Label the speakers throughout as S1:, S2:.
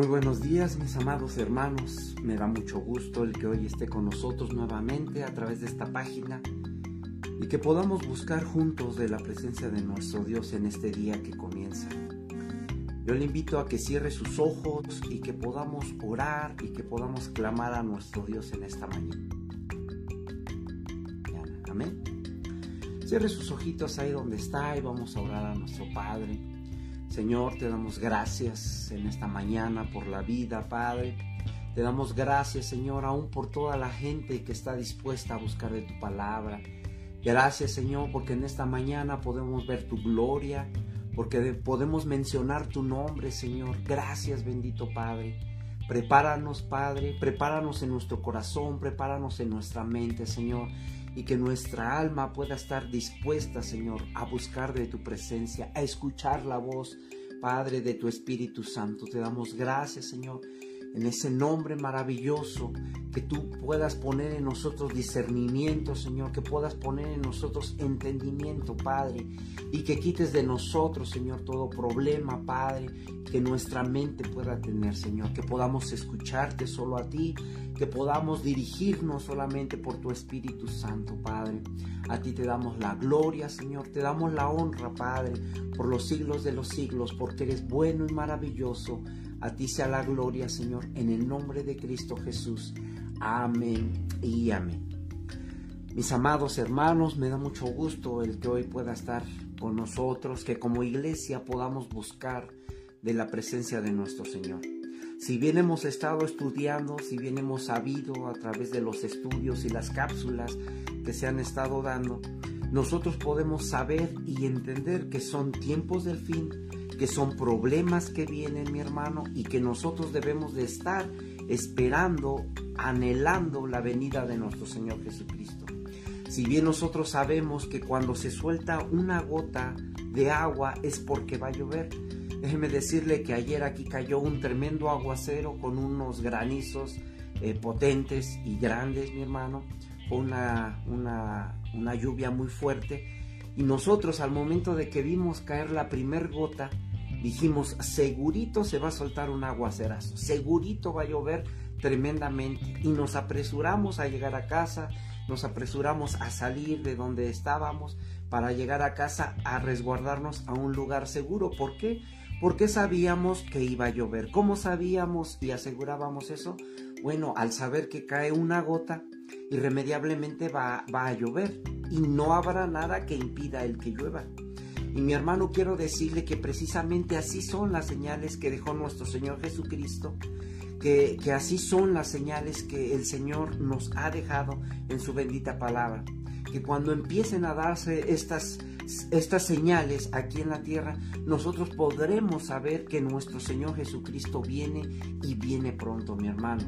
S1: Muy buenos días mis amados hermanos, me da mucho gusto el que hoy esté con nosotros nuevamente a través de esta página y que podamos buscar juntos de la presencia de nuestro Dios en este día que comienza. Yo le invito a que cierre sus ojos y que podamos orar y que podamos clamar a nuestro Dios en esta mañana. Amén. Cierre sus ojitos ahí donde está y vamos a orar a nuestro Padre. Señor, te damos gracias en esta mañana por la vida, Padre. Te damos gracias, Señor, aún por toda la gente que está dispuesta a buscar de tu palabra. Gracias, Señor, porque en esta mañana podemos ver tu gloria, porque podemos mencionar tu nombre, Señor. Gracias, bendito Padre. Prepáranos, Padre, prepáranos en nuestro corazón, prepáranos en nuestra mente, Señor y que nuestra alma pueda estar dispuesta, Señor, a buscar de tu presencia, a escuchar la voz, Padre, de tu Espíritu Santo. Te damos gracias, Señor, en ese nombre maravilloso, que tú puedas poner en nosotros discernimiento, Señor, que puedas poner en nosotros entendimiento, Padre, y que quites de nosotros, Señor, todo problema, Padre, que nuestra mente pueda tener, Señor, que podamos escucharte solo a ti, que podamos dirigirnos solamente por tu Espíritu Santo, Padre. A ti te damos la gloria, Señor, te damos la honra, Padre, por los siglos de los siglos, porque eres bueno y maravilloso. A ti sea la gloria, Señor, en el nombre de Cristo Jesús. Amén y amén. Mis amados hermanos, me da mucho gusto el que hoy pueda estar con nosotros, que como iglesia podamos buscar de la presencia de nuestro Señor. Si bien hemos estado estudiando, si bien hemos sabido a través de los estudios y las cápsulas que se han estado dando, nosotros podemos saber y entender que son tiempos del fin, que son problemas que vienen, mi hermano, y que nosotros debemos de estar esperando, anhelando la venida de nuestro Señor Jesucristo. Si bien nosotros sabemos que cuando se suelta una gota de agua es porque va a llover, Déjeme decirle que ayer aquí cayó un tremendo aguacero con unos granizos eh, potentes y grandes, mi hermano. Una, una, una lluvia muy fuerte. Y nosotros al momento de que vimos caer la primer gota, dijimos, segurito se va a soltar un aguacerazo, segurito va a llover tremendamente. Y nos apresuramos a llegar a casa, nos apresuramos a salir de donde estábamos para llegar a casa a resguardarnos a un lugar seguro. ¿Por qué? Porque sabíamos que iba a llover. ¿Cómo sabíamos y asegurábamos eso? Bueno, al saber que cae una gota, irremediablemente va, va a llover y no habrá nada que impida el que llueva. Y mi hermano, quiero decirle que precisamente así son las señales que dejó nuestro Señor Jesucristo, que, que, así son las señales que el Señor nos ha dejado en su bendita palabra. Que cuando empiecen a darse estas estas señales aquí en la tierra, nosotros podremos saber que nuestro Señor Jesucristo viene y viene pronto, mi hermano.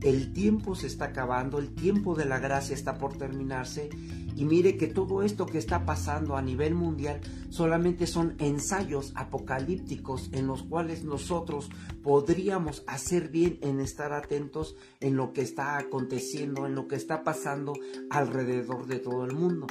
S1: El tiempo se está acabando, el tiempo de la gracia está por terminarse y mire que todo esto que está pasando a nivel mundial solamente son ensayos apocalípticos en los cuales nosotros podríamos hacer bien en estar atentos en lo que está aconteciendo, en lo que está pasando alrededor de todo el mundo.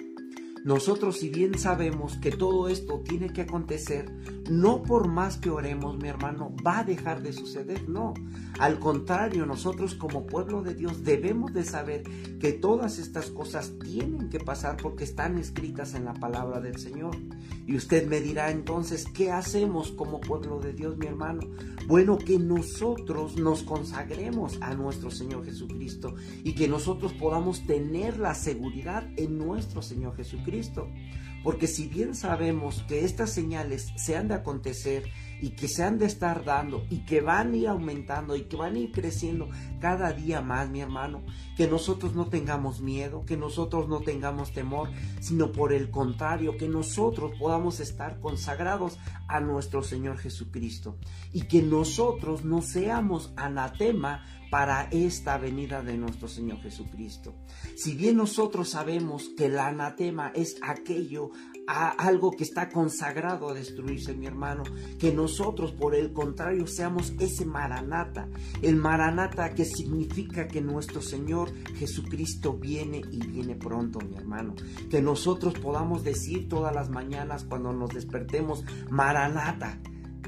S1: Nosotros si bien sabemos que todo esto tiene que acontecer, no por más que oremos, mi hermano, va a dejar de suceder, no. Al contrario, nosotros como pueblo de Dios debemos de saber que todas estas cosas tienen que pasar porque están escritas en la palabra del Señor. Y usted me dirá entonces, ¿qué hacemos como pueblo de Dios, mi hermano? Bueno, que nosotros nos consagremos a nuestro Señor Jesucristo y que nosotros podamos tener la seguridad en nuestro Señor Jesucristo. Porque si bien sabemos que estas señales se han de acontecer y que se han de estar dando y que van a ir aumentando y que van a ir creciendo cada día más, mi hermano, que nosotros no tengamos miedo, que nosotros no tengamos temor, sino por el contrario, que nosotros podamos estar consagrados a nuestro Señor Jesucristo. Y que nosotros no seamos anatema para esta venida de nuestro Señor Jesucristo. Si bien nosotros sabemos que el anatema es aquello a algo que está consagrado a destruirse, mi hermano. Que nosotros, por el contrario, seamos ese maranata. El maranata que significa que nuestro Señor Jesucristo viene y viene pronto, mi hermano. Que nosotros podamos decir todas las mañanas cuando nos despertemos, maranata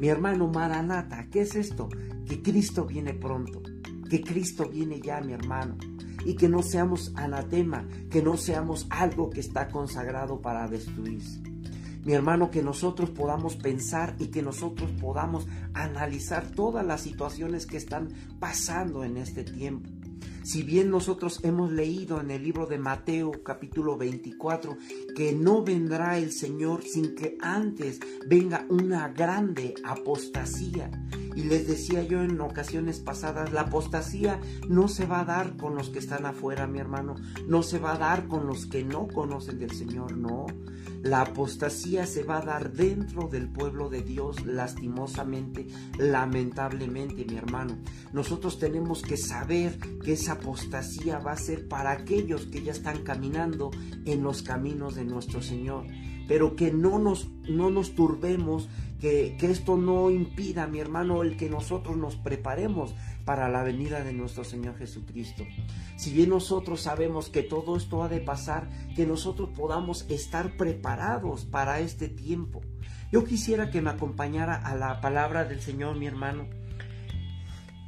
S1: Mi hermano Maranata, ¿qué es esto? Que Cristo viene pronto, que Cristo viene ya, mi hermano. Y que no seamos anatema, que no seamos algo que está consagrado para destruirse. Mi hermano, que nosotros podamos pensar y que nosotros podamos analizar todas las situaciones que están pasando en este tiempo. Si bien nosotros hemos leído en el libro de Mateo capítulo 24 que no vendrá el Señor sin que antes venga una grande apostasía. Y les decía yo en ocasiones pasadas, la apostasía no se va a dar con los que están afuera, mi hermano, no se va a dar con los que no conocen del Señor, no. La apostasía se va a dar dentro del pueblo de Dios, lastimosamente, lamentablemente, mi hermano. Nosotros tenemos que saber que esa apostasía va a ser para aquellos que ya están caminando en los caminos de nuestro Señor. Pero que no nos, no nos turbemos, que, esto no impida, mi hermano, el que nosotros nos preparemos para la venida de nuestro Señor Jesucristo. Si bien nosotros sabemos que todo esto ha de pasar, que nosotros podamos estar preparados para este tiempo. Yo quisiera que me acompañara a la palabra del Señor, mi hermano.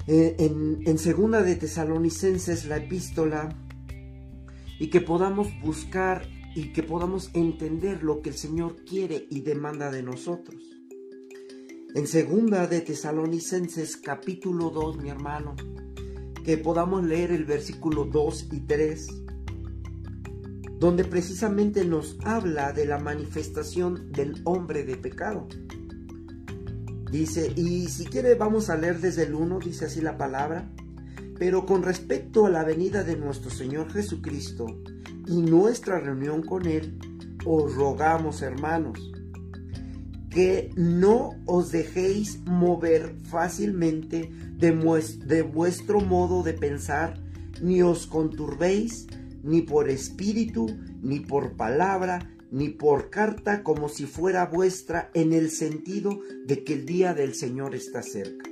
S1: Eh, en, en segunda de Tesalonicenses, la epístola, y que podamos buscar y que podamos entender lo que el Señor quiere y demanda de nosotros. En segunda de Tesalonicenses capítulo 2, mi hermano, que podamos leer el versículo 2 y 3, donde precisamente nos habla de la manifestación del hombre de pecado. Dice, y si quiere vamos a leer desde el 1, dice así la palabra, pero con respecto a la venida de nuestro Señor Jesucristo y nuestra reunión con Él, os rogamos, hermanos, que no os dejéis mover fácilmente de, vuestro modo de pensar, ni os conturbéis, ni por espíritu, ni por palabra, ni por carta, como si fuera vuestra, en el sentido de que el día del Señor está cerca.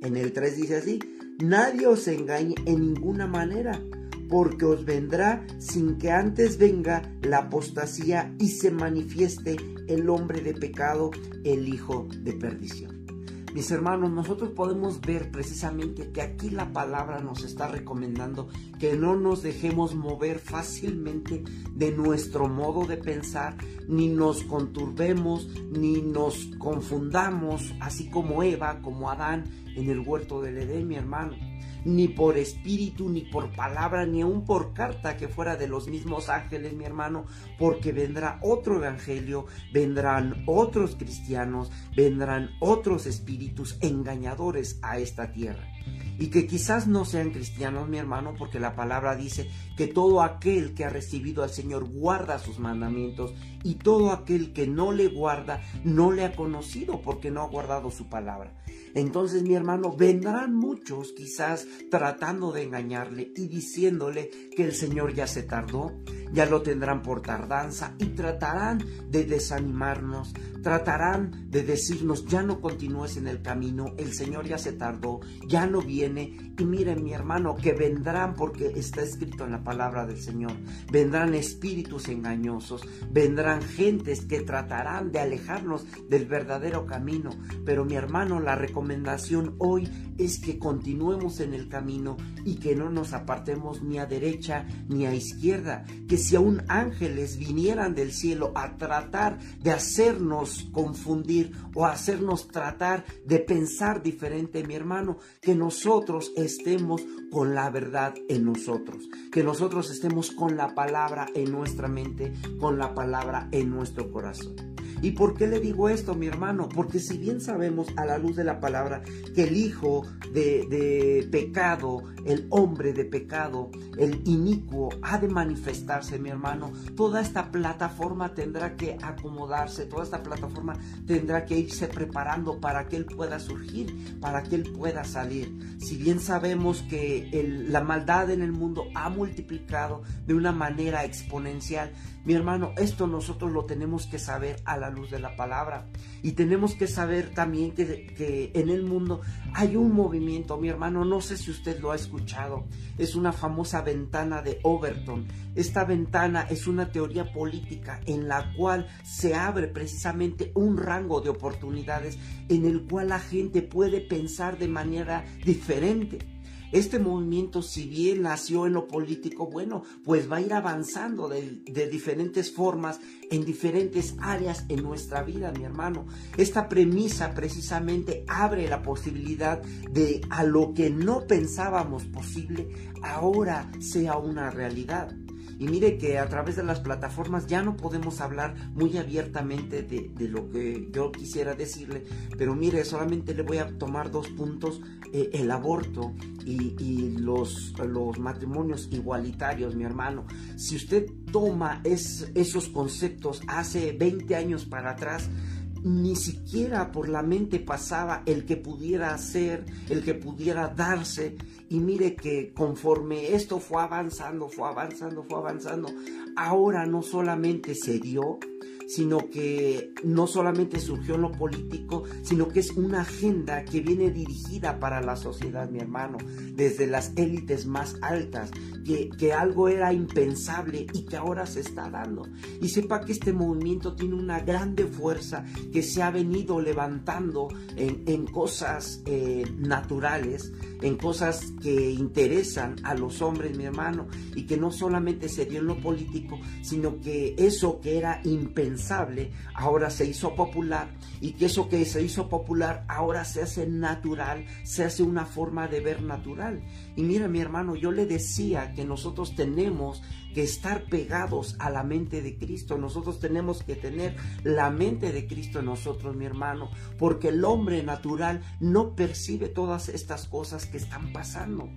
S1: En el 3 dice así, nadie os engañe en ninguna manera, porque os vendrá sin que antes venga la apostasía y se manifieste el hombre de pecado, el hijo de perdición. Mis hermanos, nosotros podemos ver precisamente que aquí la palabra nos está recomendando que no nos dejemos mover fácilmente de nuestro modo de pensar, ni nos conturbemos, ni nos confundamos, así como Eva, como Adán en el huerto del Edén, mi hermano ni por espíritu, ni por palabra, ni aun por carta que fuera de los mismos ángeles, mi hermano, porque vendrá otro evangelio, vendrán otros cristianos, vendrán otros espíritus engañadores a esta tierra y que quizás no sean cristianos, mi hermano, porque la palabra dice que todo aquel que ha recibido al Señor guarda sus mandamientos y todo aquel que no le guarda no le ha conocido porque no ha guardado su palabra. Entonces, mi hermano, vendrán muchos quizás tratando de engañarle y diciéndole que el Señor ya se tardó, ya lo tendrán por tardanza y tratarán de desanimarnos, tratarán de decirnos ya no continúes en el camino, el Señor ya se tardó, ya no viene y miren mi hermano que vendrán porque está escrito en la palabra del Señor, vendrán espíritus engañosos, vendrán gentes que tratarán de alejarnos del verdadero camino, pero mi hermano la recomendación hoy es que continuemos en el camino y que no nos apartemos ni a derecha ni a izquierda, que si aún ángeles vinieran del cielo a tratar de hacernos confundir o hacernos tratar de pensar diferente, mi hermano, que nosotros estemos con la verdad en nosotros, que nosotros estemos con la palabra en nuestra mente, con la palabra en nuestro corazón. ¿Y por qué le digo esto, mi hermano? Porque si bien sabemos a la luz de la palabra que el hijo de, pecado, el hombre de pecado, el inicuo, ha de manifestarse, mi hermano, toda esta plataforma tendrá que acomodarse, toda esta plataforma tendrá que irse preparando para que él pueda surgir, para que él pueda salir. Si bien sabemos que la maldad en el mundo ha multiplicado de una manera exponencial, mi hermano, esto nosotros lo tenemos que saber a la luz de la palabra. Y tenemos que saber también que, que, en el mundo hay un movimiento, mi hermano, no sé si usted lo ha escuchado, es una famosa ventana de Overton. Esta ventana es una teoría política en la cual se abre precisamente un rango de oportunidades en el cual la gente puede pensar de manera diferente. Este movimiento, si bien nació en lo político, bueno, pues va a ir avanzando de, diferentes formas, en diferentes áreas en nuestra vida, mi hermano. Esta premisa precisamente abre la posibilidad de a lo que no pensábamos posible, ahora sea una realidad. Y mire que a través de las plataformas ya no podemos hablar muy abiertamente de, lo que yo quisiera decirle, pero mire, solamente le voy a tomar dos puntos, eh, el aborto y, los, los, matrimonios igualitarios, mi hermano. Si usted toma esos conceptos hace 20 años para atrás, ni siquiera por la mente pasaba el que pudiera hacer, el que pudiera darse. Y mire que conforme esto fue avanzando, fue avanzando, fue avanzando, ahora no solamente se dio, sino que no solamente surgió en lo político, sino que es una agenda que viene dirigida para la sociedad, mi hermano, desde las élites más altas, que, que algo era impensable y que ahora se está dando. Y sepa que este movimiento tiene una grande fuerza que se ha venido levantando en, en cosas eh, naturales, en cosas que interesan a los hombres, mi hermano, y que no solamente se dio en lo político, sino que eso que era impensable, ahora se hizo popular y que eso que se hizo popular ahora se hace natural, se hace una forma de ver natural. Y mira mi hermano, yo le decía que nosotros tenemos que estar pegados a la mente de Cristo. Nosotros tenemos que tener la mente de Cristo en nosotros, mi hermano, porque el hombre natural no percibe todas estas cosas que están pasando.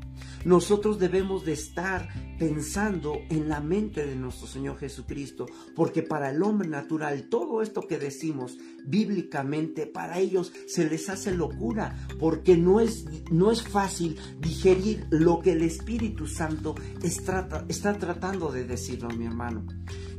S1: Nosotros debemos de estar pensando en la mente de nuestro Señor Jesucristo, porque para el hombre natural todo esto que decimos bíblicamente para ellos se les hace locura, porque no es no es fácil digerir lo que el Espíritu Santo está, está tratando de decirlo, mi hermano.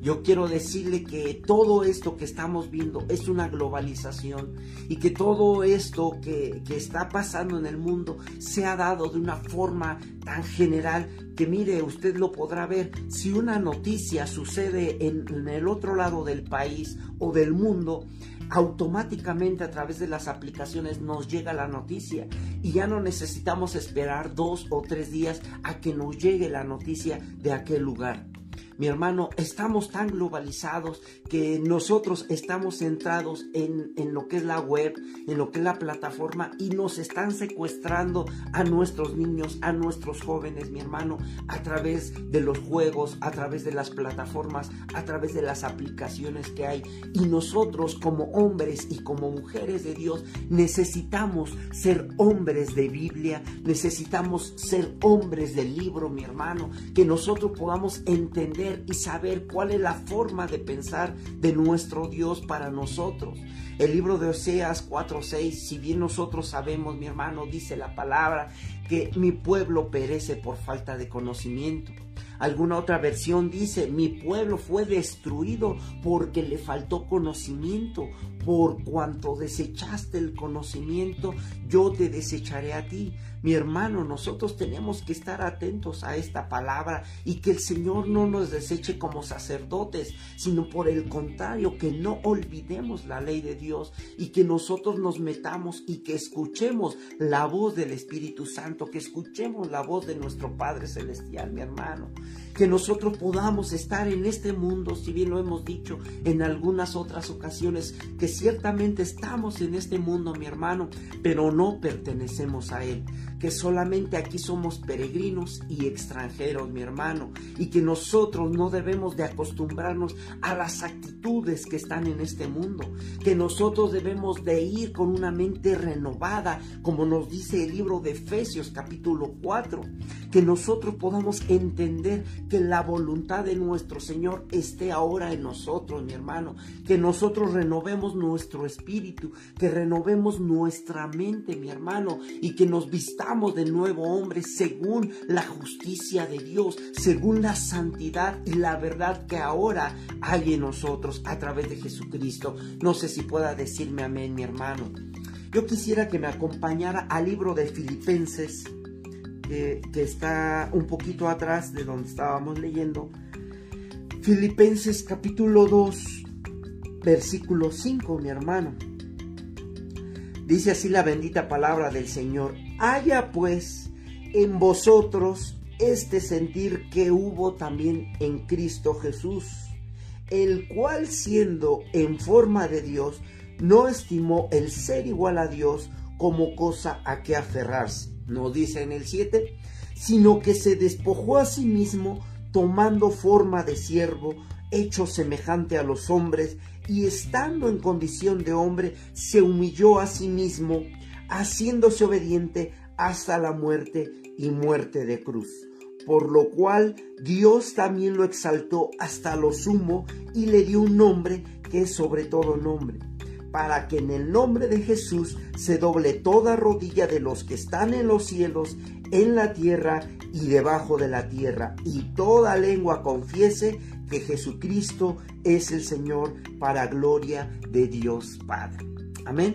S1: Yo quiero decirle que todo esto que estamos viendo es una globalización y que todo esto que, está pasando en el mundo se ha dado de una forma tan general que mire, usted lo podrá ver. Si una noticia sucede en el otro lado del país o del mundo, automáticamente a través de las aplicaciones nos llega la noticia y ya no necesitamos esperar dos o tres días a que nos llegue la noticia de aquel lugar. Mi hermano, estamos tan globalizados que nosotros estamos centrados en, lo que es la web, en lo que es la plataforma y nos están secuestrando a nuestros niños, a nuestros jóvenes, mi hermano, a través de los juegos, a través de las plataformas, a través de las aplicaciones que hay. Y nosotros como hombres y como mujeres de Dios necesitamos ser hombres de Biblia, necesitamos ser hombres del libro, mi hermano, que nosotros podamos entender y saber cuál es la forma de pensar de nuestro Dios para nosotros. El libro de Oseas 4:6, si bien nosotros sabemos, mi hermano, dice la palabra, que mi pueblo perece por falta de conocimiento. Alguna otra versión dice, mi pueblo fue destruido porque le faltó conocimiento. Por cuanto desechaste el conocimiento, yo te desecharé a ti. Mi hermano, nosotros tenemos que estar atentos a esta palabra y que el Señor no nos deseche como sacerdotes, sino por el contrario, que no olvidemos la ley de Dios y que nosotros nos metamos y que escuchemos la voz del Espíritu Santo, que escuchemos la voz de nuestro Padre Celestial, mi hermano. Que nosotros podamos estar en este mundo, si bien lo hemos dicho en algunas otras ocasiones, que ciertamente estamos en este mundo, mi hermano, pero no pertenecemos a él, que solamente aquí somos peregrinos y extranjeros, mi hermano, y que nosotros no debemos de acostumbrarnos a las actitudes que están en este mundo, que nosotros debemos de ir con una mente renovada, como nos dice el libro de Efesios capítulo 4, que nosotros podamos entender que la voluntad de nuestro Señor esté ahora en nosotros, mi hermano, que nosotros renovemos nuestro espíritu, que renovemos nuestra mente, mi hermano, y que nos vistamos hagamos de nuevo hombre según la justicia de Dios, según la santidad y la verdad que ahora hay en nosotros a través de Jesucristo. No sé si pueda decirme amén, mi hermano. Yo quisiera que me acompañara al libro de Filipenses, que está un poquito atrás de donde estábamos leyendo. Filipenses capítulo 2, versículo 5, mi hermano. Dice así la bendita palabra del Señor. Haya pues en vosotros este sentir que hubo también en Cristo Jesús, el cual siendo en forma de Dios, no estimó el ser igual a Dios como cosa a que aferrarse, no dice en el 7, sino que se despojó a sí mismo tomando forma de siervo, hecho semejante a los hombres, y estando en condición de hombre, se humilló a sí mismo, haciéndose obediente hasta la muerte y muerte de cruz. Por lo cual Dios también lo exaltó hasta lo sumo y le dio un nombre que es sobre todo nombre para que en el nombre de Jesús se doble toda rodilla de los que están en los cielos, en la tierra y debajo de la tierra, y toda lengua confiese que Jesucristo es el Señor para gloria de Dios Padre. Amén.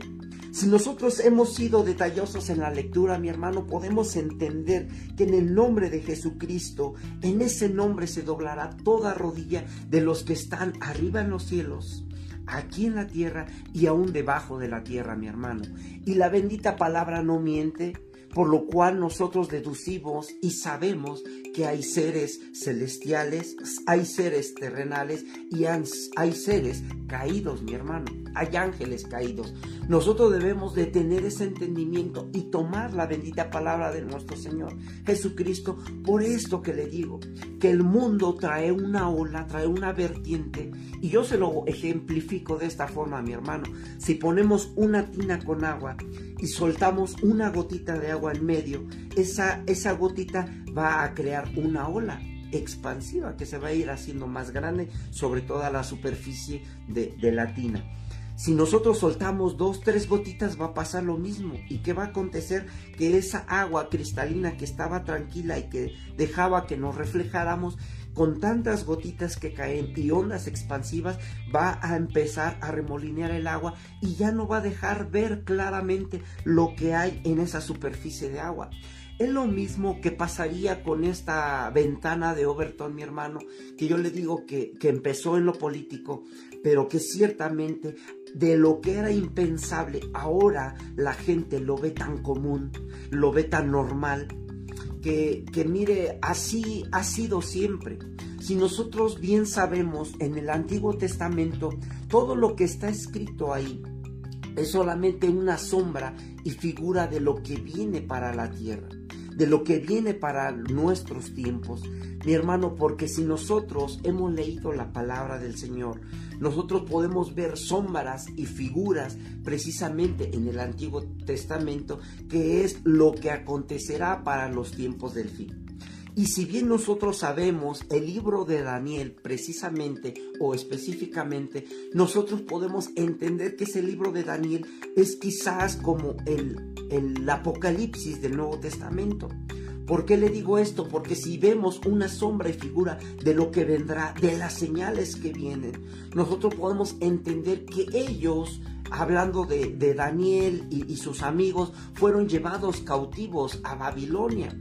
S1: Si nosotros hemos sido detallosos en la lectura, mi hermano, podemos entender que en el nombre de Jesucristo, en ese nombre se doblará toda rodilla de los que están arriba en los cielos aquí en la tierra y aún debajo de la tierra, mi hermano. Y la bendita palabra no miente, por lo cual nosotros deducimos y sabemos que hay seres celestiales, hay seres terrenales y hay seres caídos, mi hermano. Hay ángeles caídos. Nosotros debemos de tener ese entendimiento y tomar la bendita palabra de nuestro Señor Jesucristo. Por esto que le digo, que el mundo trae una ola, trae una vertiente. Y yo se lo ejemplifico de esta forma, mi hermano. Si ponemos una tina con agua y soltamos una gotita de agua en medio, esa, esa gotita va a crear una ola expansiva que se va a ir haciendo más grande sobre toda la superficie de, de la tina. Si nosotros soltamos dos, tres gotitas va a pasar lo mismo. ¿Y qué va a acontecer? Que esa agua cristalina que estaba tranquila y que dejaba que nos reflejáramos, con tantas gotitas que caen y ondas expansivas, va a empezar a remolinear el agua y ya no va a dejar ver claramente lo que hay en esa superficie de agua. Es lo mismo que pasaría con esta ventana de Overton, mi hermano, que yo le digo que, que empezó en lo político, pero que ciertamente de lo que era impensable, ahora la gente lo ve tan común, lo ve tan normal, que, que mire, así ha sido siempre. Si nosotros bien sabemos en el Antiguo Testamento, todo lo que está escrito ahí es solamente una sombra y figura de lo que viene para la tierra de lo que viene para nuestros tiempos, mi hermano, porque si nosotros hemos leído la palabra del Señor, nosotros podemos ver sombras y figuras precisamente en el Antiguo Testamento, que es lo que acontecerá para los tiempos del fin. Y si bien nosotros sabemos el libro de Daniel precisamente o específicamente, nosotros podemos entender que ese libro de Daniel es quizás como el, el Apocalipsis del Nuevo Testamento. ¿Por qué le digo esto? Porque si vemos una sombra y figura de lo que vendrá, de las señales que vienen, nosotros podemos entender que ellos hablando de, Daniel y, sus amigos, fueron llevados cautivos a Babilonia.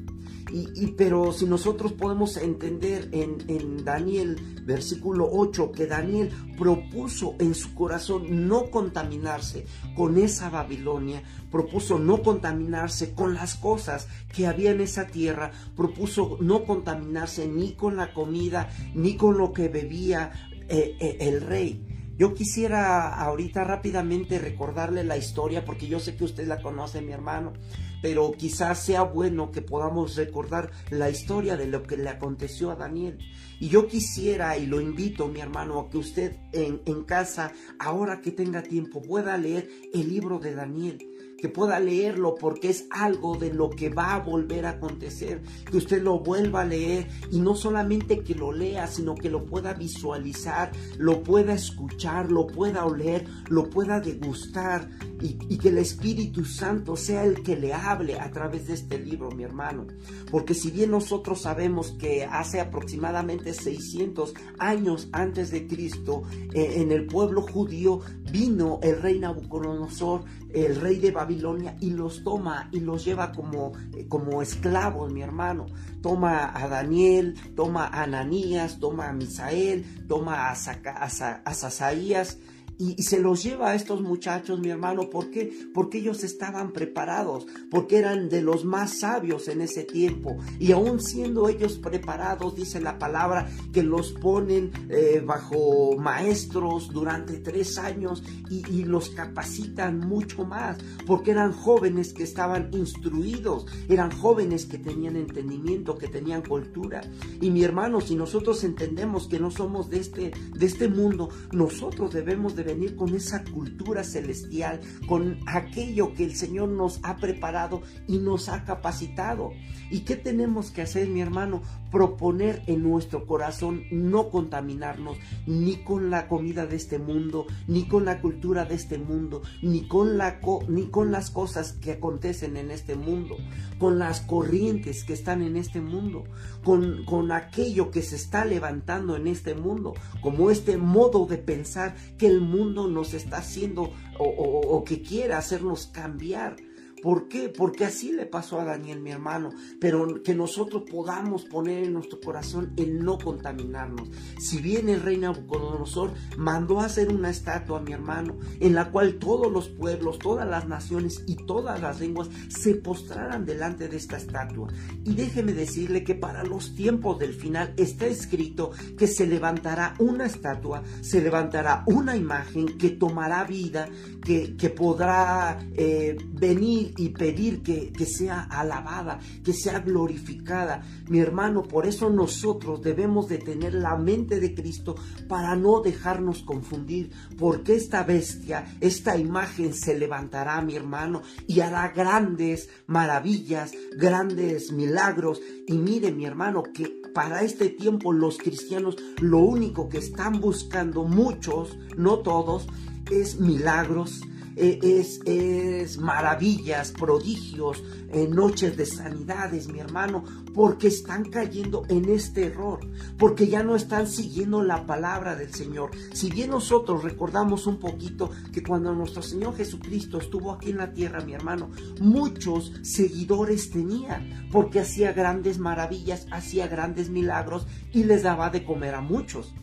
S1: Y, pero si nosotros podemos entender en, en, Daniel versículo 8 que Daniel propuso en su corazón no contaminarse con esa Babilonia, propuso no contaminarse con las cosas que había en esa tierra, propuso no contaminarse ni con la comida, ni con lo que bebía eh, eh, el rey. Yo quisiera ahorita rápidamente recordarle la historia porque yo sé que usted la conoce, mi hermano, pero quizás sea bueno que podamos recordar la historia de lo que le aconteció a Daniel. Y yo quisiera y lo invito, mi hermano, a que usted en, en casa, ahora que tenga tiempo, pueda leer el libro de Daniel que pueda leerlo porque es algo de lo que va a volver a acontecer, que usted lo vuelva a leer y no solamente que lo lea, sino que lo pueda visualizar, lo pueda escuchar, lo pueda oler, lo pueda degustar y, que el Espíritu Santo sea el que le hable a través de este libro, mi hermano. Porque si bien nosotros sabemos que hace aproximadamente 600 años antes de Cristo, eh, en el pueblo judío vino el rey Nabucodonosor, el rey de Babilonia, y los toma y los lleva como, eh, como esclavos, mi hermano. Toma a Daniel, toma a Ananías, toma a Misael, toma a, a, y, se los lleva a estos muchachos, mi hermano. ¿Por qué? Porque ellos estaban preparados, porque eran de los más sabios en ese tiempo. Y aún siendo ellos preparados, dice la palabra, que los ponen eh, bajo maestros durante tres años y, y los capacitan mucho más, porque eran jóvenes que estaban instruidos, eran jóvenes que tenían entendimiento, que tenían cultura. Y mi hermano, si nosotros entendemos que no somos de este, de este mundo, nosotros debemos de venir con esa cultura celestial, con aquello que el Señor nos ha preparado y nos ha capacitado. ¿Y qué tenemos que hacer, mi hermano? Proponer en nuestro corazón no contaminarnos ni con la comida de este mundo, ni con la cultura de este mundo, ni con, la ni con las cosas que acontecen en este mundo, con las corrientes que están en este mundo, con, con aquello que se está levantando en este mundo, como este modo de pensar que el mundo nos está haciendo o, que quiere hacernos cambiar. ¿Por qué? Porque así le pasó a Daniel, mi hermano. Pero que nosotros podamos poner en nuestro corazón el no contaminarnos. Si bien el rey Nabucodonosor mandó hacer una estatua, mi hermano, en la cual todos los pueblos, todas las naciones y todas las lenguas se postraran delante de esta estatua. Y déjeme decirle que para los tiempos del final está escrito que se levantará una estatua, se levantará una imagen que tomará vida, que, que podrá eh, venir y pedir que, que sea alabada, que sea glorificada. Mi hermano, por eso nosotros debemos de tener la mente de Cristo para no dejarnos confundir, porque esta bestia, esta imagen se levantará, mi hermano, y hará grandes maravillas, grandes milagros. Y mire, mi hermano, que para este tiempo los cristianos lo único que están buscando muchos, no todos, es milagros, e, es, es maravillas, prodigios, eh, noches de sanidades, mi hermano, porque están cayendo en este error, porque ya no están siguiendo la palabra del Señor. Si bien nosotros recordamos un poquito que cuando nuestro Señor Jesucristo estuvo aquí en la tierra, mi hermano, muchos seguidores tenía, porque hacía grandes maravillas, hacía grandes milagros y les daba de comer a muchos.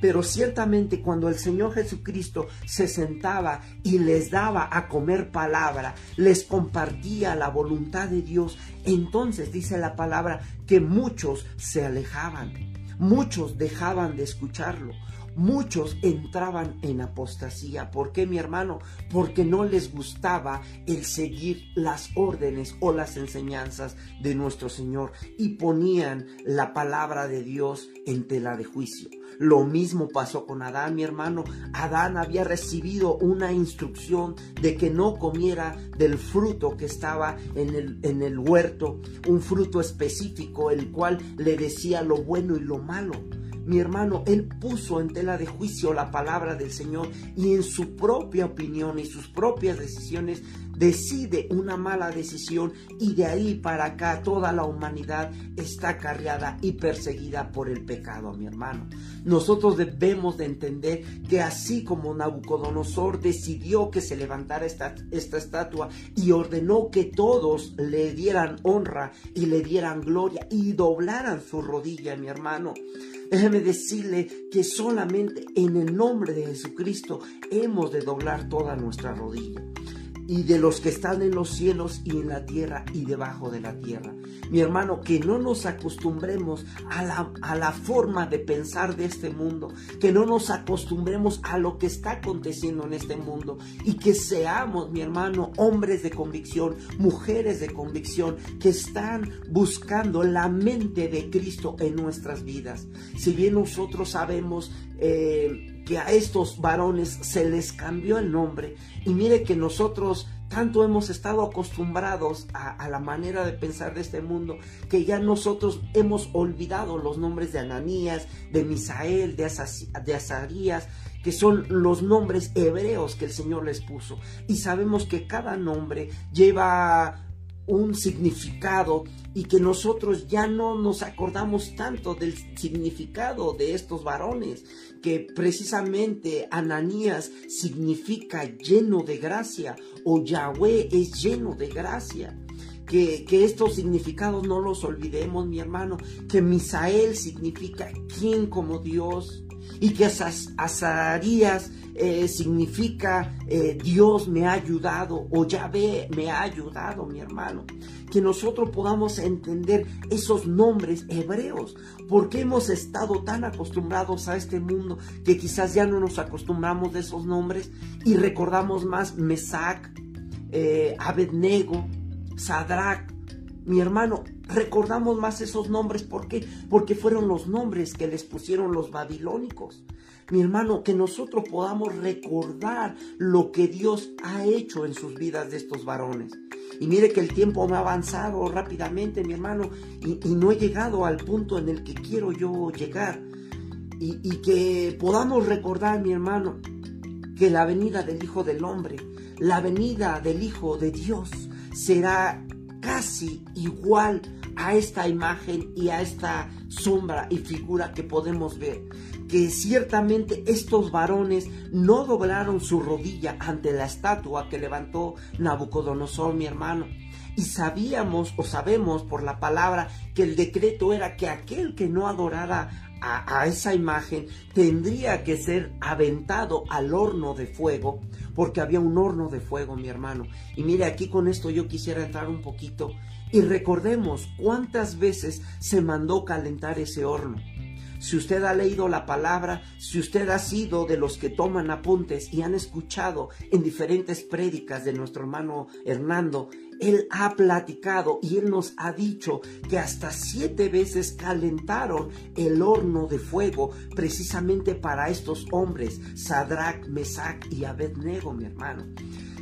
S1: Pero ciertamente cuando el Señor Jesucristo se sentaba y les daba a comer palabra, les compartía la voluntad de Dios, entonces dice la palabra que muchos se alejaban, muchos dejaban de escucharlo, muchos entraban en apostasía. ¿Por qué, mi hermano? Porque no les gustaba el seguir las órdenes o las enseñanzas de nuestro Señor y ponían la palabra de Dios en tela de juicio. Lo mismo pasó con Adán, mi hermano. Adán había recibido una instrucción de que no comiera del fruto que estaba en el, en el huerto, un fruto específico, el cual le decía lo bueno y lo malo. Mi hermano, él puso en tela de juicio la palabra del Señor y en su propia opinión y sus propias decisiones decide una mala decisión y de ahí para acá toda la humanidad está cargada y perseguida por el pecado, mi hermano. Nosotros debemos de entender que así como Nabucodonosor decidió que se levantara esta, esta estatua y ordenó que todos le dieran honra y le dieran gloria y doblaran su rodilla, mi hermano. Déjeme decirle que solamente en el nombre de Jesucristo hemos de doblar toda nuestra rodilla. Y de los que están en los cielos y en la tierra y debajo de la tierra. Mi hermano, que no nos acostumbremos a la, a la forma de pensar de este mundo, que no nos acostumbremos a lo que está aconteciendo en este mundo y que seamos, mi hermano, hombres de convicción, mujeres de convicción, que están buscando la mente de Cristo en nuestras vidas. Si bien nosotros sabemos eh, que a estos varones se les cambió el nombre. Y mire que nosotros tanto hemos estado acostumbrados a, la manera de pensar de este mundo que ya nosotros hemos olvidado los nombres de Ananías, de Misael, de, de Azarías, que son los nombres hebreos que el Señor les puso. Y sabemos que cada nombre lleva un significado y que nosotros ya no nos acordamos tanto del significado de estos varones, que precisamente Ananías significa lleno de gracia o Yahweh es lleno de gracia. Que, que, estos significados no los olvidemos, mi hermano, que Misael significa quien como Dios y que Azarías eh, significa eh, Dios me ha ayudado o Yahvé me ha ayudado, mi hermano. Que nosotros podamos entender esos nombres hebreos, porque hemos estado tan acostumbrados a este mundo que quizás ya no nos acostumbramos de esos nombres y recordamos más Mesac, eh, Abednego, Sadrach, mi hermano, recordamos más esos nombres. ¿Por qué? Porque fueron los nombres que les pusieron los babilónicos mi hermano, que nosotros podamos recordar lo que Dios ha hecho en sus vidas de estos varones. Y mire que el tiempo me ha avanzado rápidamente, mi hermano, y, no he llegado al punto en el que quiero yo llegar. Y, y que podamos recordar, mi hermano, que la venida del Hijo del Hombre, la venida del Hijo de Dios, será casi igual a esta imagen y a esta sombra y figura que podemos ver que ciertamente estos varones no doblaron su rodilla ante la estatua que levantó Nabucodonosor, mi hermano. Y sabíamos o sabemos por la palabra que el decreto era que aquel que no adorara a, esa imagen tendría que ser aventado al horno de fuego, porque había un horno de fuego, mi hermano. Y mire, aquí con esto yo quisiera entrar un poquito y recordemos cuántas veces se mandó calentar ese horno si usted ha leído la palabra, si usted ha sido de los que toman apuntes y han escuchado en diferentes prédicas de nuestro hermano Hernando, él ha platicado y él nos ha dicho que hasta siete veces calentaron el horno de fuego precisamente para estos hombres, Sadrach, Mesach y Abednego, mi hermano.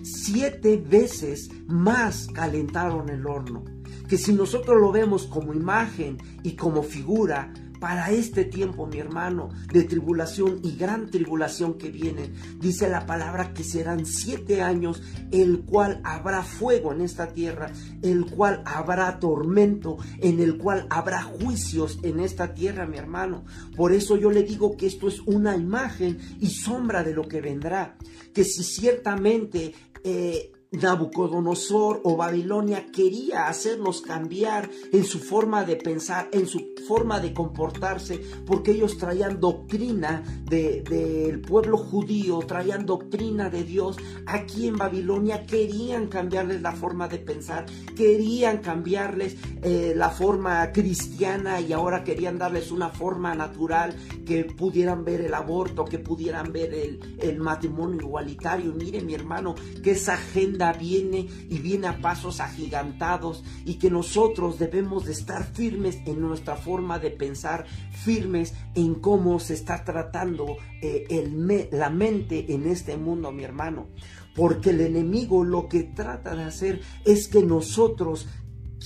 S1: Siete veces más calentaron el horno. Que si nosotros lo vemos como imagen y como figura, para este tiempo, mi hermano, de tribulación y gran tribulación que viene. Dice la palabra que serán siete años, el cual habrá fuego en esta tierra, el cual habrá tormento, en el cual habrá juicios en esta tierra, mi hermano. Por eso yo le digo que esto es una imagen y sombra de lo que vendrá. Que si ciertamente... Eh, Nabucodonosor o Babilonia quería hacerlos cambiar en su forma de pensar, en su forma de comportarse, porque ellos traían doctrina del pueblo judío, traían doctrina de Dios. Aquí en Babilonia querían cambiarles la forma de pensar, querían cambiarles eh, la forma cristiana y ahora querían darles una forma natural que pudieran ver el aborto, que pudieran ver el, el matrimonio igualitario. Mire mi hermano, que esa gente viene y viene a pasos agigantados y que nosotros debemos de estar firmes en nuestra forma de pensar, firmes en cómo se está tratando eh, el la mente en este mundo, mi hermano. Porque el enemigo lo que trata de hacer es que nosotros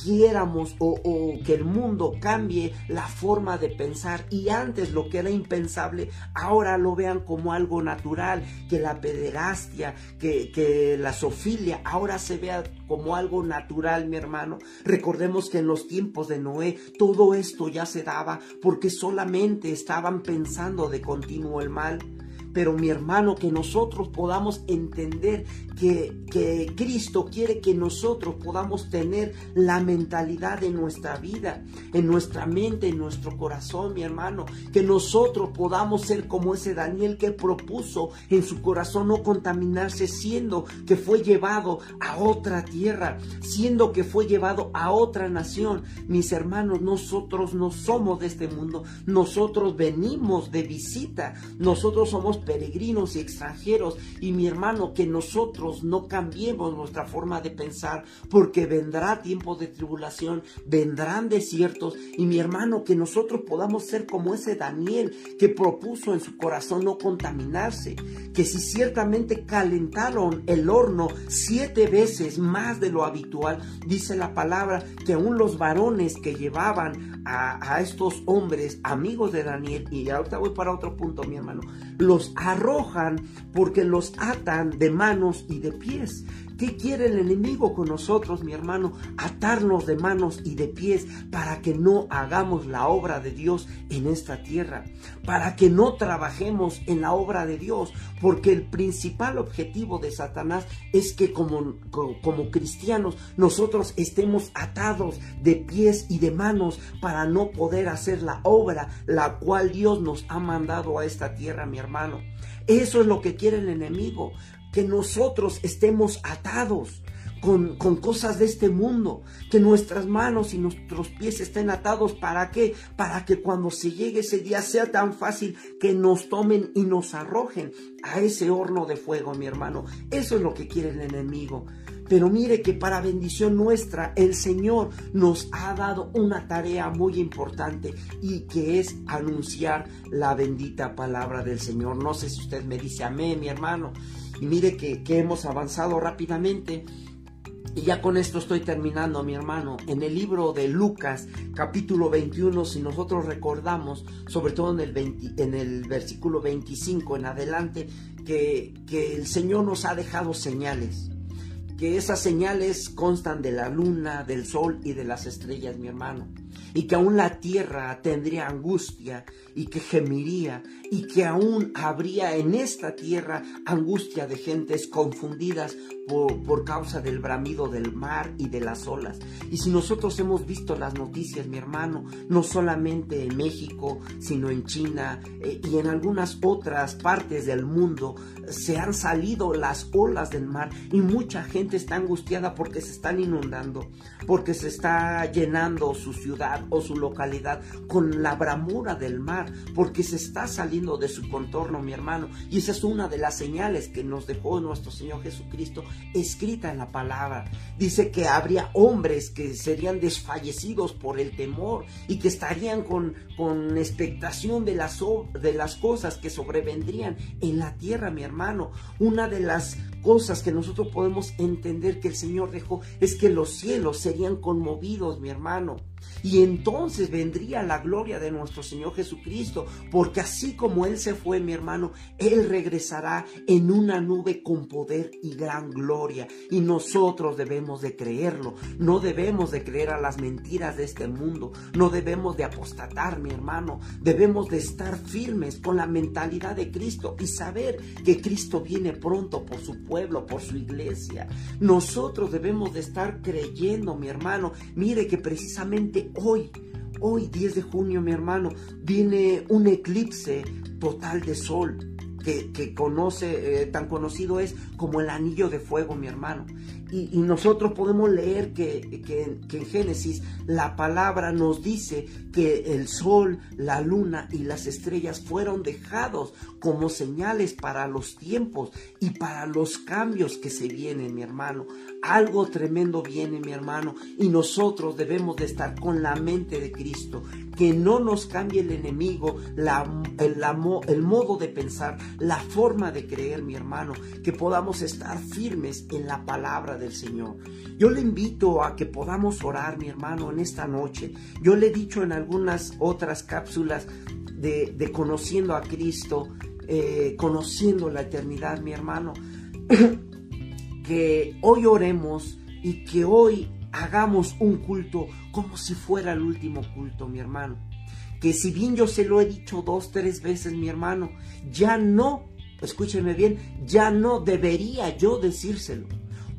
S1: quiéramos o, que el mundo cambie la forma de pensar y antes lo que era impensable ahora lo vean como algo natural, que la pederastia, que, que la sofilia ahora se vea como algo natural, mi hermano. Recordemos que en los tiempos de Noé todo esto ya se daba porque solamente estaban pensando de continuo el mal pero mi hermano, que nosotros podamos entender que, que Cristo quiere que nosotros podamos tener la mentalidad de nuestra vida, en nuestra mente, en nuestro corazón, mi hermano, que nosotros podamos ser como ese Daniel que propuso en su corazón no contaminarse, siendo que fue llevado a otra tierra, siendo que fue llevado a otra nación. Mis hermanos, nosotros no somos de este mundo, nosotros venimos de visita, nosotros somos peregrinos y extranjeros. Y mi hermano, que nosotros no cambiemos nuestra forma de pensar porque vendrá tiempo de tribulación, vendrán desiertos. Y mi hermano, que nosotros podamos ser como ese Daniel que propuso en su corazón no contaminarse, que si ciertamente calentaron el horno siete veces más de lo habitual, dice la palabra que aún los varones que llevaban a, estos hombres, amigos de Daniel, y ahorita voy para otro punto, mi hermano, los arrojan porque los atan de manos y de pies. ¿Qué quiere el enemigo con nosotros, mi hermano? Atarnos de manos y de pies para que no hagamos la obra de Dios en esta tierra, para que no trabajemos en la obra de Dios, porque el principal objetivo de Satanás es que como, como, cristianos nosotros estemos atados de pies y de manos para no poder hacer la obra la cual Dios nos ha mandado a esta tierra, mi hermano. Eso es lo que quiere el enemigo que nosotros estemos atados con, con, cosas de este mundo, que nuestras manos y nuestros pies estén atados. ¿Para qué? Para que cuando se llegue ese día sea tan fácil que nos tomen y nos arrojen a ese horno de fuego, mi hermano. Eso es lo que quiere el enemigo. Pero mire que para bendición nuestra el Señor nos ha dado una tarea muy importante y que es anunciar la bendita palabra del Señor. No sé si usted me dice amén, mi hermano. Y mire que, hemos avanzado rápidamente. Y ya con esto estoy terminando, mi hermano. En el libro de Lucas, capítulo 21, si nosotros recordamos, sobre todo en el, en el versículo 25 en adelante, que, que el Señor nos ha dejado señales. Que esas señales constan de la luna, del sol y de las estrellas, mi hermano y que aún la tierra tendría angustia y que gemiría y que aún habría en esta tierra angustia de gentes confundidas por, causa del bramido del mar y de las olas. Y si nosotros hemos visto las noticias, mi hermano, no solamente en México, sino en China eh, y en algunas otras partes del mundo, se han salido las olas del mar y mucha gente está angustiada porque se están inundando, porque se está llenando su ciudad o su localidad con la bramura del mar, porque se está saliendo de su contorno, mi hermano. Y esa es una de las señales que nos dejó nuestro Señor Jesucristo escrita en la palabra. Dice que habría hombres que serían desfallecidos por el temor y que estarían con, con expectación de las, de las cosas que sobrevendrían en la tierra, mi hermano. Una de las cosas que nosotros podemos entender que el Señor dejó es que los cielos serían conmovidos, mi hermano. Y entonces vendría la gloria de nuestro Señor Jesucristo, porque así como Él se fue, mi hermano, Él regresará en una nube con poder y gran gloria. Y nosotros debemos de creerlo, no debemos de creer a las mentiras de este mundo, no debemos de apostatar, mi hermano, debemos de estar firmes con la mentalidad de Cristo y saber que Cristo viene pronto por su pueblo, por su iglesia. Nosotros debemos de estar creyendo, mi hermano, mire que precisamente hoy, hoy 10 de junio, mi hermano, viene un eclipse total de sol. Que, conoce, eh, tan conocido es como el anillo de fuego, mi hermano. Y, nosotros podemos leer que, que, en Génesis la palabra nos dice que el sol, la luna y las estrellas fueron dejados como señales para los tiempos y para los cambios que se vienen, mi hermano. Algo tremendo viene, mi hermano, y nosotros debemos de estar con la mente de Cristo, que no nos cambie el enemigo, la, el, el modo de pensar, la forma de creer, mi hermano, que podamos estar firmes en la palabra del Señor. Yo le invito a que podamos orar, mi hermano, en esta noche. Yo le he dicho en algunas otras cápsulas de, conociendo a Cristo, eh, conociendo la eternidad, mi hermano, que hoy oremos y que hoy hagamos un culto como si fuera el último culto, mi hermano. Que si bien yo se lo he dicho dos, tres veces, mi hermano, ya no escúcheme bien, ya no debería yo decírselo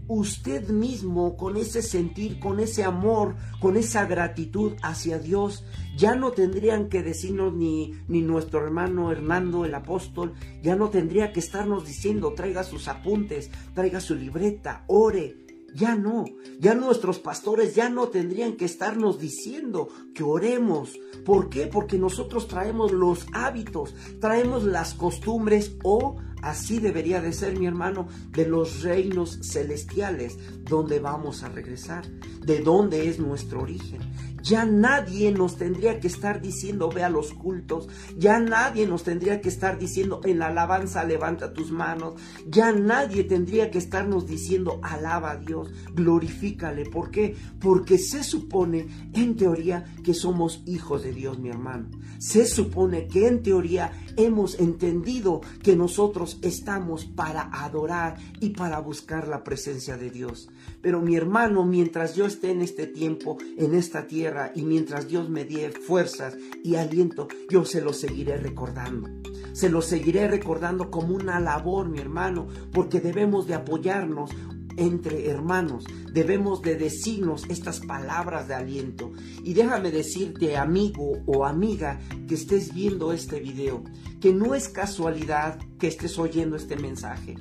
S1: usted mismo con ese sentir, con ese amor, con esa gratitud hacia Dios, ya no tendrían que decirnos ni, ni nuestro hermano Hernando el apóstol, ya no tendría que estarnos diciendo traiga sus apuntes, traiga su libreta, ore, ya no, ya nuestros pastores ya no tendrían que estarnos diciendo que oremos. ¿Por qué? Porque nosotros traemos los hábitos, traemos las costumbres o así debería de ser mi hermano de los reinos celestiales donde vamos a regresar, de dónde es nuestro origen. Ya nadie nos tendría que estar diciendo ve a los cultos, ya nadie nos tendría que estar diciendo en la alabanza levanta tus manos, ya nadie tendría que estarnos diciendo alaba a Dios, glorifícale. ¿Por qué? Porque se supone en teoría que somos hijos de Dios, mi hermano. Se supone que en teoría hemos entendido que nosotros estamos para adorar y para buscar la presencia de Dios. Pero mi hermano, mientras yo esté en este tiempo, en esta tierra, y mientras Dios me dé fuerzas y aliento, yo se lo seguiré recordando. Se lo seguiré recordando como una labor, mi hermano, porque debemos de apoyarnos entre hermanos. Debemos de decirnos estas palabras de aliento. Y déjame decirte, amigo o amiga, que estés viendo este video, que no es casualidad que estés oyendo este mensaje.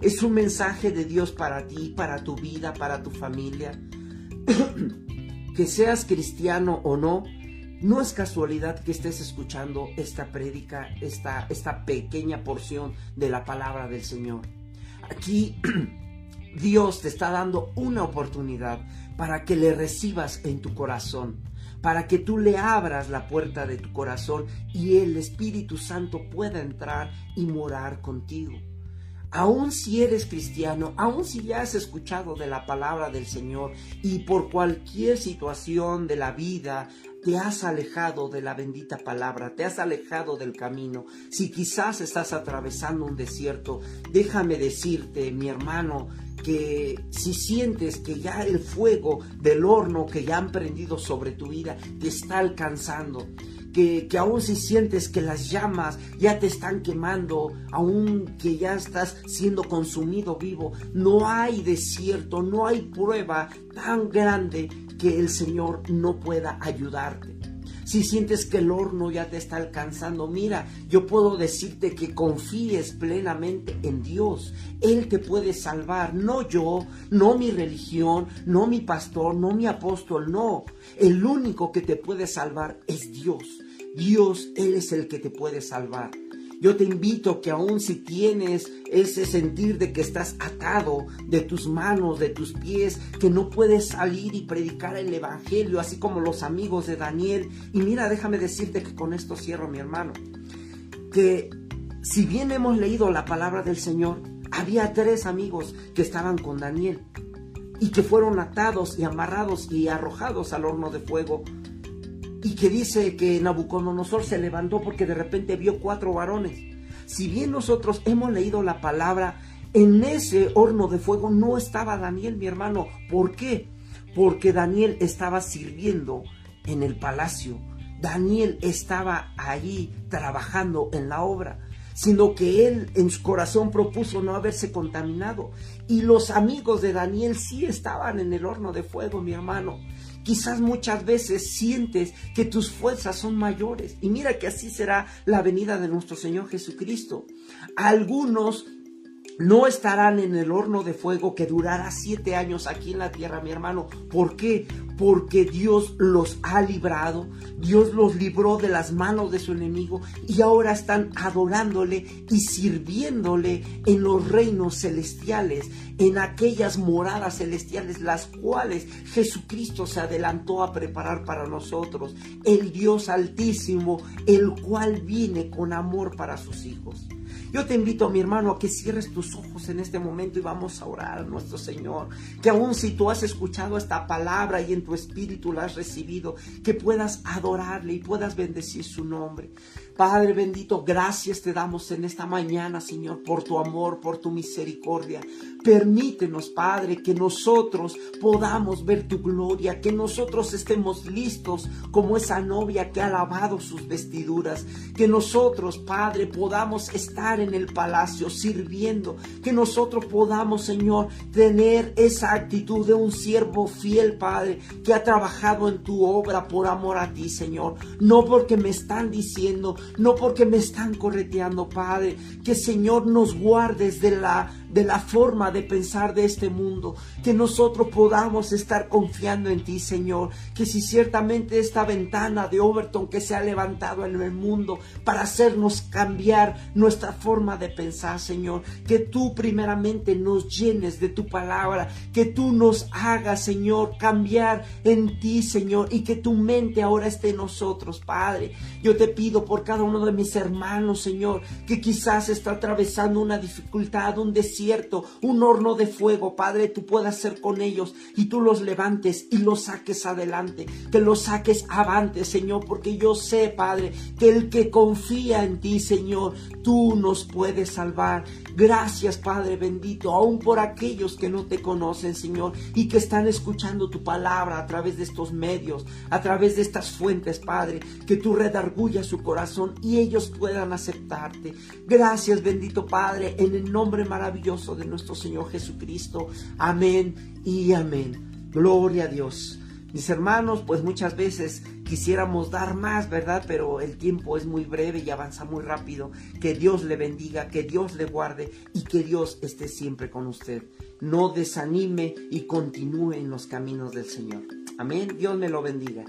S1: Es un mensaje de Dios para ti, para tu vida, para tu familia. que seas cristiano o no, no es casualidad que estés escuchando esta prédica, esta, esta pequeña porción de la palabra del Señor. Aquí Dios te está dando una oportunidad para que le recibas en tu corazón, para que tú le abras la puerta de tu corazón y el Espíritu Santo pueda entrar y morar contigo. Aún si eres cristiano, aún si ya has escuchado de la palabra del Señor y por cualquier situación de la vida te has alejado de la bendita palabra, te has alejado del camino, si quizás estás atravesando un desierto, déjame decirte, mi hermano, que si sientes que ya el fuego del horno que ya han prendido sobre tu vida te está alcanzando, que, que, aún si sientes que las llamas ya te están quemando, aún que ya estás siendo consumido vivo, no hay desierto, no hay prueba tan grande que el Señor no pueda ayudarte si sientes que el horno ya te está alcanzando, mira, yo puedo decirte que confíes plenamente en Dios. Él te puede salvar, no yo, no mi religión, no mi pastor, no mi apóstol, no. El único que te puede salvar es Dios. Dios, Él es el que te puede salvar. Yo te invito que aun si tienes ese sentir de que estás atado de tus manos, de tus pies, que no puedes salir y predicar el Evangelio, así como los amigos de Daniel. Y mira, déjame decirte que con esto cierro, mi hermano, que si bien hemos leído la palabra del Señor, había tres amigos que estaban con Daniel y que fueron atados y amarrados y arrojados al horno de fuego y que dice que Nabucodonosor se levantó porque de repente vio cuatro varones. Si bien nosotros hemos leído la palabra, en ese horno de fuego no estaba Daniel, mi hermano. ¿Por qué? Porque Daniel estaba sirviendo en el palacio. Daniel estaba allí trabajando en la obra sino que él en su corazón propuso no haberse contaminado. Y los amigos de Daniel sí estaban en el horno de fuego, mi hermano. Quizás muchas veces sientes que tus fuerzas son mayores. Y mira que así será la venida de nuestro Señor Jesucristo. Algunos no estarán en el horno de fuego que durará siete años aquí en la tierra, mi hermano. ¿Por qué? Porque Dios los ha librado, Dios los libró de las manos de su enemigo y ahora están adorándole y sirviéndole en los reinos celestiales, en aquellas moradas celestiales, las cuales Jesucristo se adelantó a preparar para nosotros, el Dios altísimo, el cual viene con amor para sus hijos. Yo te invito, mi hermano, a que cierres tus ojos en este momento y vamos a orar a nuestro Señor. Que aun si tú has escuchado esta palabra y en tu espíritu la has recibido, que puedas adorarle y puedas bendecir su nombre. Padre bendito, gracias te damos en esta mañana, Señor, por tu amor, por tu misericordia. Permítenos, Padre, que nosotros podamos ver tu gloria, que nosotros estemos listos como esa novia que ha lavado sus vestiduras, que nosotros, Padre, podamos estar en el palacio sirviendo, que nosotros podamos, Señor, tener esa actitud de un siervo fiel, Padre, que ha trabajado en tu obra por amor a ti, Señor, no porque me están diciendo, no porque me están correteando, Padre, que Señor nos guardes de la de la forma de pensar de este mundo, que nosotros podamos estar confiando en ti, Señor, que si ciertamente esta ventana de Overton que se ha levantado en el mundo para hacernos cambiar nuestra forma de pensar, Señor, que tú primeramente nos llenes de tu palabra, que tú nos hagas, Señor, cambiar en ti, Señor, y que tu mente ahora esté en nosotros, Padre. Yo te pido por cada uno de mis hermanos, Señor, que quizás está atravesando una dificultad, un desierto, un horno de fuego, Padre, tú puedas ser con ellos y tú los levantes y los saques adelante, que los saques avante, Señor, porque yo sé, Padre, que el que confía en ti, Señor, tú nos puedes salvar. Gracias, Padre bendito, aún por aquellos que no te conocen, Señor, y que están escuchando tu palabra a través de estos medios, a través de estas fuentes, Padre, que tú redargullas su corazón y ellos puedan aceptarte. Gracias, bendito Padre, en el nombre maravilloso de nuestro Señor Jesucristo. Amén y amén. Gloria a Dios. Mis hermanos, pues muchas veces quisiéramos dar más, ¿verdad? Pero el tiempo es muy breve y avanza muy rápido. Que Dios le bendiga, que Dios le guarde y que Dios esté siempre con usted. No desanime y continúe en los caminos del Señor. Amén. Dios me lo bendiga.